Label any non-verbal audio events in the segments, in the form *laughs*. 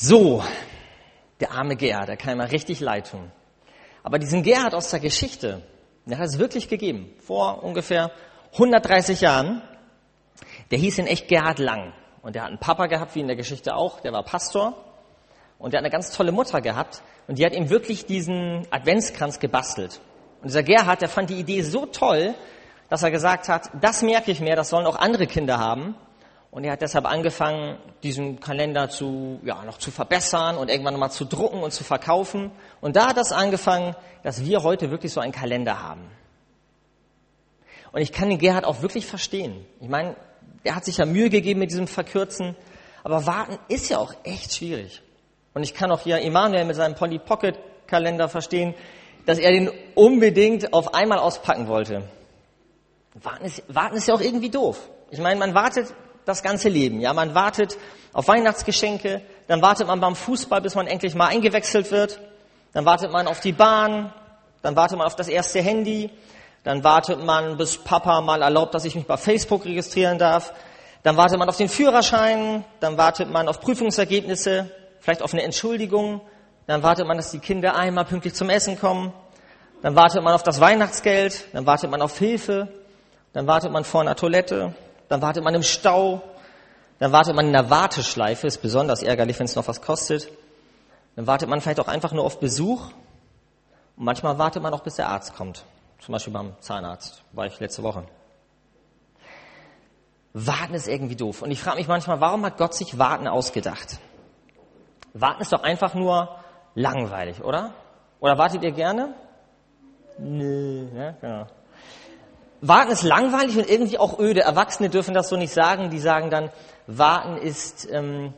So, der arme Gerhard, der kann immer richtig leid tun. Aber diesen Gerhard aus der Geschichte, der hat es wirklich gegeben. Vor ungefähr 130 Jahren. Der hieß in echt Gerhard Lang. Und der hat einen Papa gehabt, wie in der Geschichte auch. Der war Pastor. Und der hat eine ganz tolle Mutter gehabt. Und die hat ihm wirklich diesen Adventskranz gebastelt. Und dieser Gerhard, der fand die Idee so toll, dass er gesagt hat, das merke ich mir, das sollen auch andere Kinder haben. Und er hat deshalb angefangen, diesen Kalender zu, ja, noch zu verbessern und irgendwann nochmal zu drucken und zu verkaufen. Und da hat das angefangen, dass wir heute wirklich so einen Kalender haben. Und ich kann den Gerhard auch wirklich verstehen. Ich meine, er hat sich ja Mühe gegeben mit diesem Verkürzen. Aber warten ist ja auch echt schwierig. Und ich kann auch hier Emanuel mit seinem Polly Pocket Kalender verstehen, dass er den unbedingt auf einmal auspacken wollte. Warten ist, warten ist ja auch irgendwie doof. Ich meine, man wartet das ganze Leben. Ja, man wartet auf Weihnachtsgeschenke, dann wartet man beim Fußball, bis man endlich mal eingewechselt wird, dann wartet man auf die Bahn, dann wartet man auf das erste Handy, dann wartet man, bis Papa mal erlaubt, dass ich mich bei Facebook registrieren darf, dann wartet man auf den Führerschein, dann wartet man auf Prüfungsergebnisse, vielleicht auf eine Entschuldigung, dann wartet man, dass die Kinder einmal pünktlich zum Essen kommen, dann wartet man auf das Weihnachtsgeld, dann wartet man auf Hilfe, dann wartet man vor einer Toilette, dann wartet man im Stau, dann wartet man in der Warteschleife, ist besonders ärgerlich, wenn es noch was kostet. Dann wartet man vielleicht auch einfach nur auf Besuch. Und manchmal wartet man auch, bis der Arzt kommt. Zum Beispiel beim Zahnarzt, war ich letzte Woche. Warten ist irgendwie doof. Und ich frage mich manchmal, warum hat Gott sich Warten ausgedacht? Warten ist doch einfach nur langweilig, oder? Oder wartet ihr gerne? Nö, ja, genau. Warten ist langweilig und irgendwie auch öde. Erwachsene dürfen das so nicht sagen. Die sagen dann, Warten ist, ähm,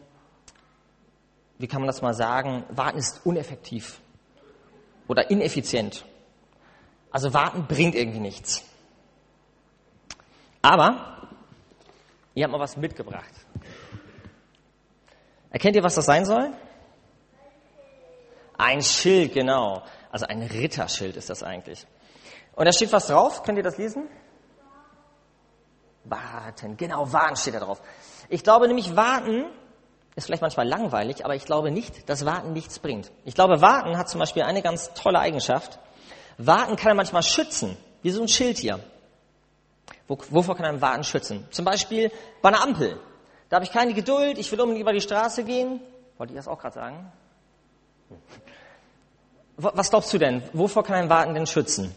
wie kann man das mal sagen, Warten ist uneffektiv oder ineffizient. Also Warten bringt irgendwie nichts. Aber ihr habt mal was mitgebracht. Erkennt ihr, was das sein soll? Ein Schild, genau. Also ein Ritterschild ist das eigentlich. Und da steht was drauf. Könnt ihr das lesen? Warten. Genau, warten steht da drauf. Ich glaube nämlich, warten ist vielleicht manchmal langweilig, aber ich glaube nicht, dass warten nichts bringt. Ich glaube, warten hat zum Beispiel eine ganz tolle Eigenschaft. Warten kann er manchmal schützen, wie so ein Schild hier. Wovor kann ein Warten schützen? Zum Beispiel bei einer Ampel. Da habe ich keine Geduld, ich will unbedingt über die Straße gehen. Wollte ich das auch gerade sagen? Was glaubst du denn? Wovor kann ein Warten denn schützen?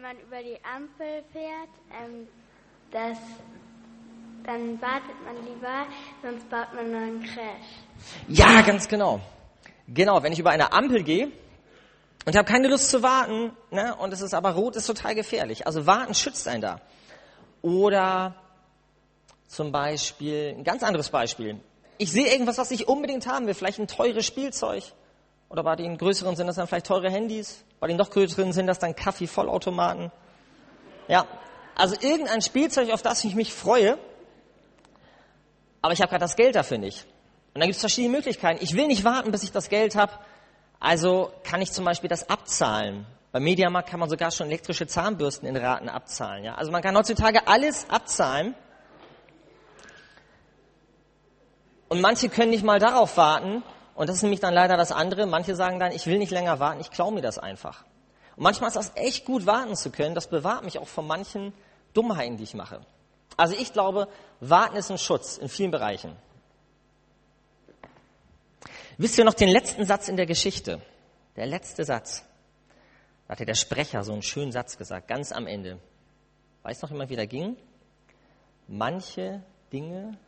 Wenn man über die Ampel fährt, ähm, das, dann wartet man lieber, sonst baut man einen Crash. Ja, ganz genau. Genau, wenn ich über eine Ampel gehe und habe keine Lust zu warten, ne, und es ist aber rot, ist total gefährlich. Also warten schützt einen da. Oder zum Beispiel, ein ganz anderes Beispiel. Ich sehe irgendwas, was ich unbedingt haben will, vielleicht ein teures Spielzeug. Oder bei den größeren sind das dann vielleicht teure Handys. Bei den noch größeren sind das dann Kaffee-Vollautomaten. Ja, also irgendein Spielzeug, auf das ich mich freue, aber ich habe gerade das Geld dafür nicht. Und dann gibt es verschiedene Möglichkeiten. Ich will nicht warten, bis ich das Geld habe. Also kann ich zum Beispiel das abzahlen. Beim Mediamarkt kann man sogar schon elektrische Zahnbürsten in Raten abzahlen. Ja? Also man kann heutzutage alles abzahlen. Und manche können nicht mal darauf warten, und das ist nämlich dann leider das andere. Manche sagen dann, ich will nicht länger warten, ich klaue mir das einfach. Und manchmal ist das echt gut, warten zu können. Das bewahrt mich auch von manchen Dummheiten, die ich mache. Also ich glaube, warten ist ein Schutz in vielen Bereichen. Wisst ihr noch den letzten Satz in der Geschichte? Der letzte Satz. Da hatte der Sprecher so einen schönen Satz gesagt, ganz am Ende. Weiß noch jemand, wie der ging? Manche Dinge.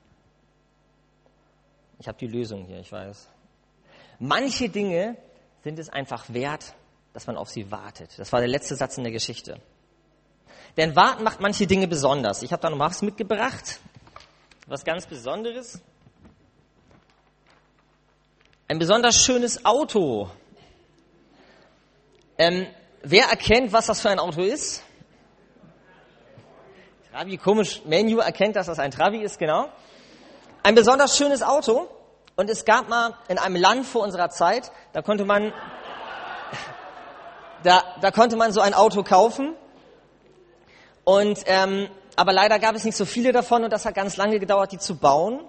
Ich habe die Lösung hier, ich weiß. Manche Dinge sind es einfach wert, dass man auf sie wartet. Das war der letzte Satz in der Geschichte. Denn warten macht manche Dinge besonders. Ich habe da noch was mitgebracht. Was ganz Besonderes. Ein besonders schönes Auto. Ähm, wer erkennt, was das für ein Auto ist? Trabi, komisch. Menu erkennt, dass das ein Trabi ist, genau. Ein besonders schönes Auto. Und es gab mal in einem Land vor unserer Zeit, da konnte man, *laughs* da, da konnte man so ein Auto kaufen. Und, ähm, aber leider gab es nicht so viele davon und das hat ganz lange gedauert, die zu bauen.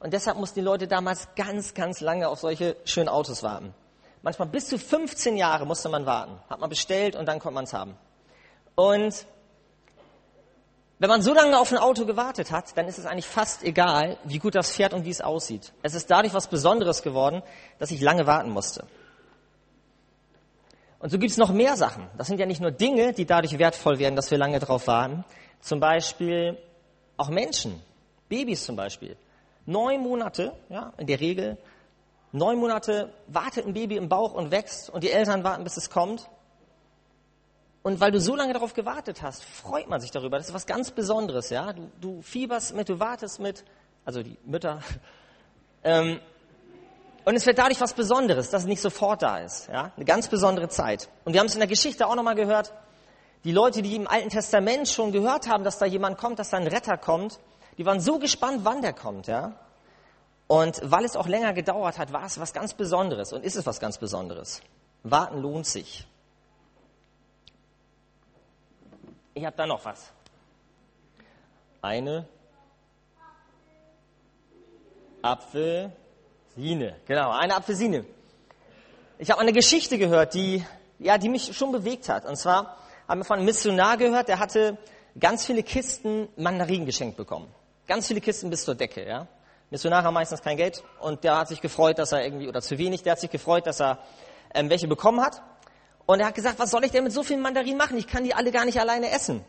Und deshalb mussten die Leute damals ganz, ganz lange auf solche schönen Autos warten. Manchmal bis zu 15 Jahre musste man warten. Hat man bestellt und dann konnte man es haben. Und wenn man so lange auf ein Auto gewartet hat, dann ist es eigentlich fast egal, wie gut das fährt und wie es aussieht. Es ist dadurch was Besonderes geworden, dass ich lange warten musste. Und so gibt es noch mehr Sachen. Das sind ja nicht nur Dinge, die dadurch wertvoll werden, dass wir lange drauf warten. Zum Beispiel auch Menschen, Babys zum Beispiel. Neun Monate, ja, in der Regel, neun Monate wartet ein Baby im Bauch und wächst und die Eltern warten, bis es kommt. Und weil du so lange darauf gewartet hast, freut man sich darüber. Das ist was ganz Besonderes, ja. Du, du fieberst mit, du wartest mit, also die Mütter. *laughs* Ähm, und es wird dadurch was Besonderes, dass es nicht sofort da ist. Ja? Eine ganz besondere Zeit. Und wir haben es in der Geschichte auch nochmal gehört. Die Leute, die im Alten Testament schon gehört haben, dass da jemand kommt, dass da ein Retter kommt, die waren so gespannt, wann der kommt. Ja? Und weil es auch länger gedauert hat, war es was ganz Besonderes und ist es was ganz Besonderes. Warten lohnt sich. Ich habe da noch was. Eine Apfel. Apfelsine, genau, eine Apfelsine. Ich habe eine Geschichte gehört, die, ja, die mich schon bewegt hat. Und zwar haben wir von einem Missionar gehört, der hatte ganz viele Kisten Mandarinen geschenkt bekommen. Ganz viele Kisten bis zur Decke, ja. Missionare haben meistens kein Geld und der hat sich gefreut, dass er irgendwie, oder zu wenig, der hat sich gefreut, dass er ähm, welche bekommen hat. Und er hat gesagt, was soll ich denn mit so vielen Mandarinen machen? Ich kann die alle gar nicht alleine essen.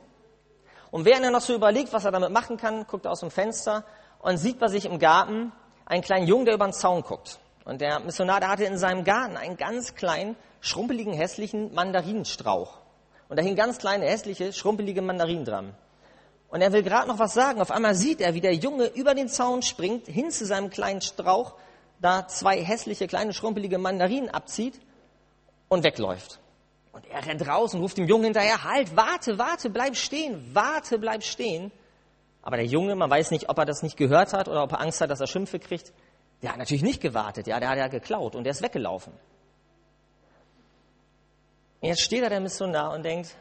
Und während er noch so überlegt, was er damit machen kann, guckt er aus dem Fenster und sieht bei sich im Garten einen kleinen Jungen, der über den Zaun guckt. Und der Missionar, der hatte in seinem Garten einen ganz kleinen, schrumpeligen, hässlichen Mandarinenstrauch. Und da hingen ganz kleine, hässliche, schrumpelige Mandarinen dran. Und er will gerade noch was sagen. Auf einmal sieht er, wie der Junge über den Zaun springt, hin zu seinem kleinen Strauch, da zwei hässliche, kleine, schrumpelige Mandarinen abzieht und wegläuft. Und er rennt raus und ruft dem Jungen hinterher, halt, warte, warte, bleib stehen, warte, bleib stehen. Aber der Junge, man weiß nicht, ob er das nicht gehört hat oder ob er Angst hat, dass er Schimpfe kriegt. Der hat natürlich nicht gewartet, ja, der hat ja geklaut und der ist weggelaufen. Und jetzt steht da der Missionar und denkt,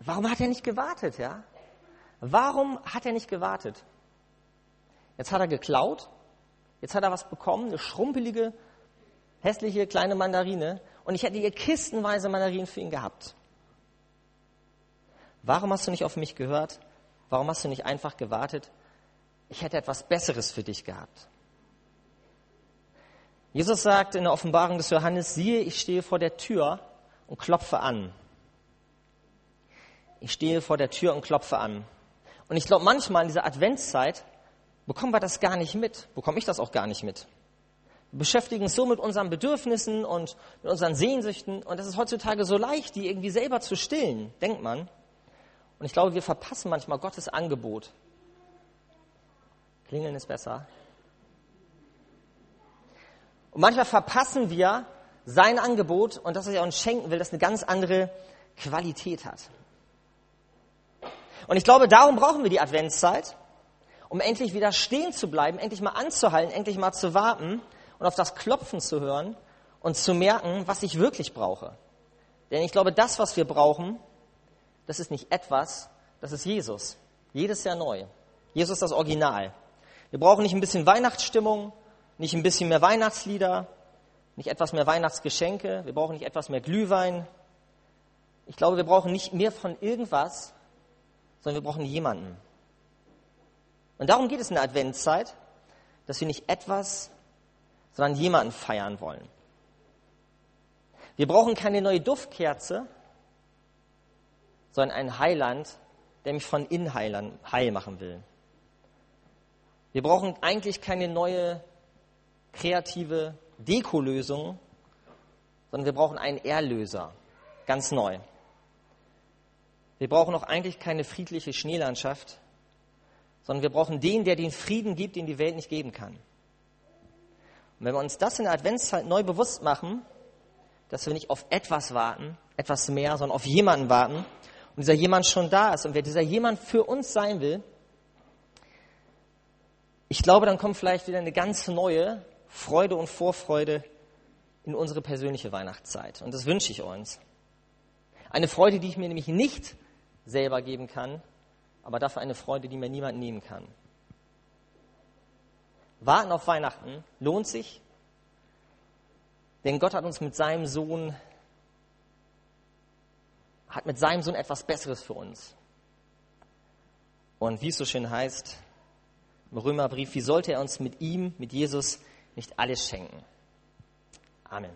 warum hat er nicht gewartet, ja? Warum hat er nicht gewartet? Jetzt hat er geklaut, jetzt hat er was bekommen, eine schrumpelige, hässliche kleine Mandarine und ich hätte hier kistenweise Mandarinen für ihn gehabt. Warum hast du nicht auf mich gehört? Warum hast du nicht einfach gewartet? Ich hätte etwas Besseres für dich gehabt. Jesus sagt in der Offenbarung des Johannes, siehe, ich stehe vor der Tür und klopfe an. Ich stehe vor der Tür und klopfe an. Und ich glaube, manchmal in dieser Adventszeit bekommen wir das gar nicht mit, bekomme ich das auch gar nicht mit. Beschäftigen uns so mit unseren Bedürfnissen und mit unseren Sehnsüchten und es ist heutzutage so leicht, die irgendwie selber zu stillen, denkt man. Und ich glaube, wir verpassen manchmal Gottes Angebot. Klingeln ist besser. Und manchmal verpassen wir sein Angebot und das, was er uns schenken will, das eine ganz andere Qualität hat. Und ich glaube, darum brauchen wir die Adventszeit, um endlich wieder stehen zu bleiben, endlich mal anzuhalten, endlich mal zu warten und auf das Klopfen zu hören und zu merken, was ich wirklich brauche. Denn ich glaube, das, was wir brauchen, das ist nicht etwas, das ist Jesus. Jedes Jahr neu. Jesus ist das Original. Wir brauchen nicht ein bisschen Weihnachtsstimmung, nicht ein bisschen mehr Weihnachtslieder, nicht etwas mehr Weihnachtsgeschenke, wir brauchen nicht etwas mehr Glühwein. Ich glaube, wir brauchen nicht mehr von irgendwas, sondern wir brauchen jemanden. Und darum geht es in der Adventszeit, dass wir nicht etwas, sondern jemanden feiern wollen. Wir brauchen keine neue Duftkerze, sondern ein Heiland, der mich von innen heil machen will. Wir brauchen eigentlich keine neue kreative Dekolösung, sondern wir brauchen einen Erlöser, ganz neu. Wir brauchen auch eigentlich keine friedliche Schneelandschaft, sondern wir brauchen den, der den Frieden gibt, den die Welt nicht geben kann. Und wenn wir uns das in der Adventszeit neu bewusst machen, dass wir nicht auf etwas warten, etwas mehr, sondern auf jemanden warten, und dieser jemand schon da ist und wer dieser jemand für uns sein will, ich glaube, dann kommt vielleicht wieder eine ganz neue Freude und Vorfreude in unsere persönliche Weihnachtszeit. Und das wünsche ich uns. Eine Freude, die ich mir nämlich nicht selber geben kann, aber dafür eine Freude, die mir niemand nehmen kann. Warten auf Weihnachten lohnt sich, denn Gott hat uns mit seinem Sohn, hat mit seinem Sohn etwas Besseres für uns. Und wie es so schön heißt, im Römerbrief, wie sollte er uns mit ihm, mit Jesus, nicht alles schenken? Amen.